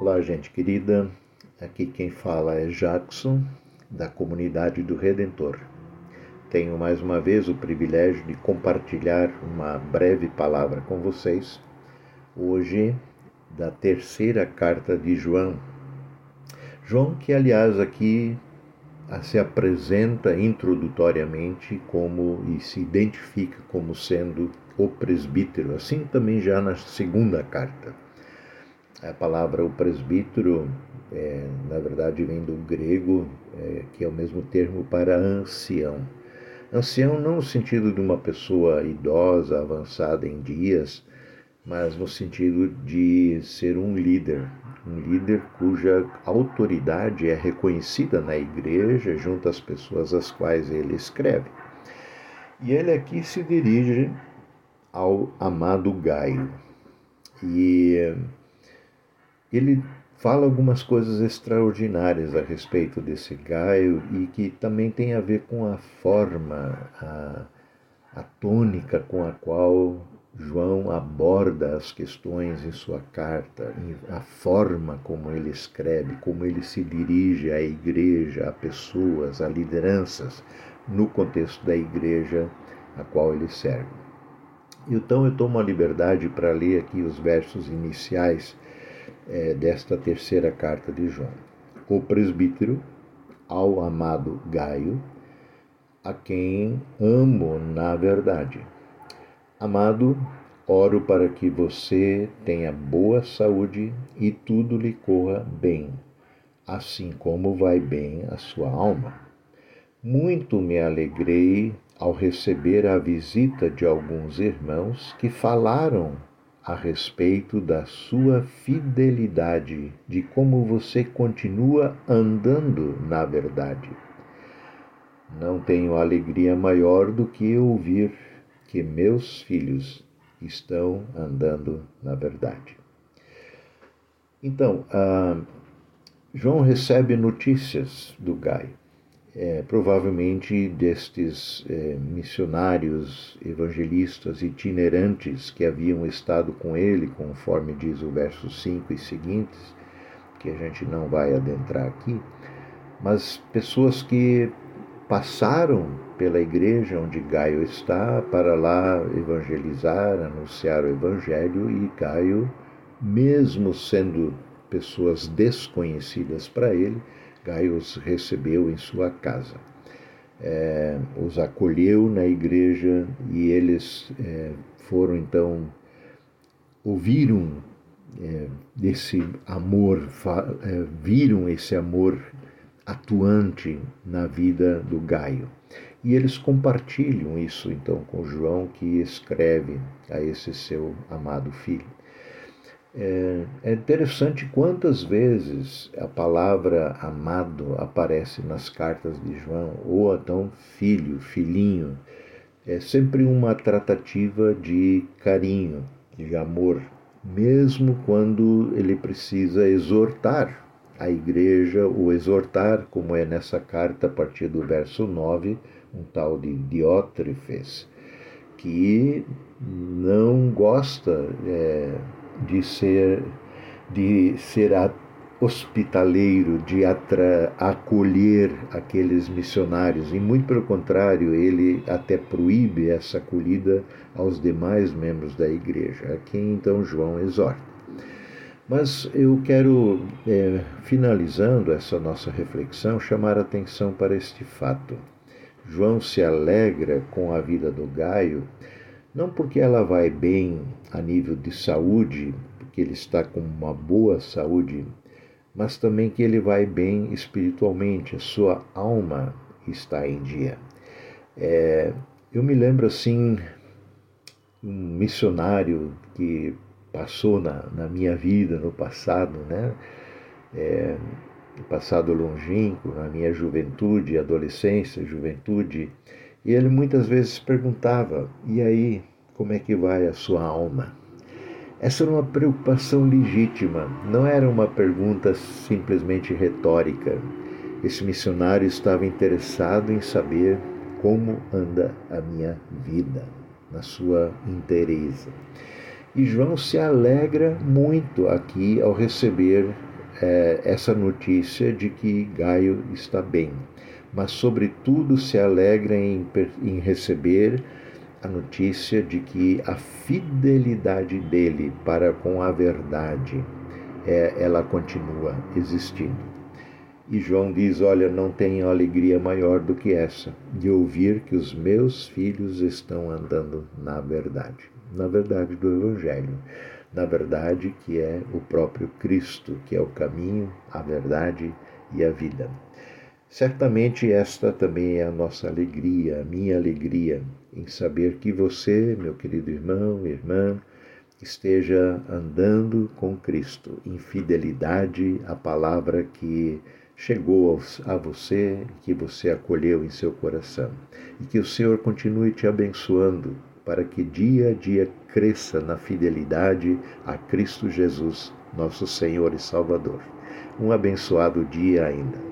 Olá, gente querida. Aqui quem fala é Jackson, da comunidade do Redentor. Tenho mais uma vez o privilégio de compartilhar uma breve palavra com vocês, hoje da terceira carta de João. João, que aliás aqui se apresenta introdutoriamente como e se identifica como sendo o presbítero, assim também já na segunda carta. A palavra o presbítero, é, na verdade, vem do grego, é, que é o mesmo termo para ancião. Ancião não no sentido de uma pessoa idosa, avançada em dias, mas no sentido de ser um líder, um líder cuja autoridade é reconhecida na igreja junto às pessoas às quais ele escreve. E ele aqui se dirige ao amado Gaio. E ele fala algumas coisas extraordinárias a respeito desse Gaio e que também tem a ver com a forma, a, a tônica com a qual João aborda as questões em sua carta, a forma como ele escreve, como ele se dirige à igreja, a pessoas, a lideranças, no contexto da igreja a qual ele serve. Então eu tomo a liberdade para ler aqui os versos iniciais é, desta terceira carta de João. O presbítero ao amado Gaio, a quem amo na verdade. Amado, oro para que você tenha boa saúde e tudo lhe corra bem, assim como vai bem a sua alma. Muito me alegrei ao receber a visita de alguns irmãos que falaram a respeito da sua fidelidade, de como você continua andando na verdade. Não tenho alegria maior do que ouvir que meus filhos estão andando na verdade. Então, ah, João recebe notícias do Gaio é, provavelmente destes é, missionários evangelistas itinerantes que haviam estado com ele, conforme diz o verso 5 e seguintes, que a gente não vai adentrar aqui, mas pessoas que passaram pela igreja onde Gaio está para lá evangelizar, anunciar o evangelho e Gaio, mesmo sendo pessoas desconhecidas para ele, Gaio os recebeu em sua casa. É, os acolheu na igreja e eles é, foram então, ouviram é, desse amor, é, viram esse amor atuante na vida do Gaio. E eles compartilham isso então com João, que escreve a esse seu amado filho. É, é interessante quantas vezes a palavra amado aparece nas cartas de João, ou então filho, filhinho. É sempre uma tratativa de carinho, de amor, mesmo quando ele precisa exortar a igreja, ou exortar, como é nessa carta a partir do verso 9, um tal de Diótrefes, que não gosta. É, de ser de ser hospitaleiro, de atra, acolher aqueles missionários, e muito pelo contrário, ele até proíbe essa acolhida aos demais membros da igreja, a quem então João exorta. Mas eu quero, é, finalizando essa nossa reflexão, chamar a atenção para este fato. João se alegra com a vida do Gaio não porque ela vai bem a nível de saúde, porque ele está com uma boa saúde, mas também que ele vai bem espiritualmente, a sua alma está em dia. É, eu me lembro assim, um missionário que passou na, na minha vida no passado, né? É, no passado longínquo, na minha juventude, adolescência, juventude, e ele muitas vezes perguntava: e aí, como é que vai a sua alma? Essa era uma preocupação legítima, não era uma pergunta simplesmente retórica. Esse missionário estava interessado em saber como anda a minha vida, na sua inteireza. E João se alegra muito aqui ao receber é, essa notícia de que Gaio está bem, mas, sobretudo, se alegra em, em receber a notícia de que a fidelidade dele para com a verdade é, ela continua existindo. E João diz: Olha, não tenho alegria maior do que essa, de ouvir que os meus filhos estão andando na verdade, na verdade do Evangelho, na verdade que é o próprio Cristo, que é o caminho, a verdade e a vida. Certamente esta também é a nossa alegria, a minha alegria, em saber que você, meu querido irmão, irmã, esteja andando com Cristo, em fidelidade à palavra que chegou a você, que você acolheu em seu coração. E que o Senhor continue te abençoando para que dia a dia cresça na fidelidade a Cristo Jesus, nosso Senhor e Salvador. Um abençoado dia ainda.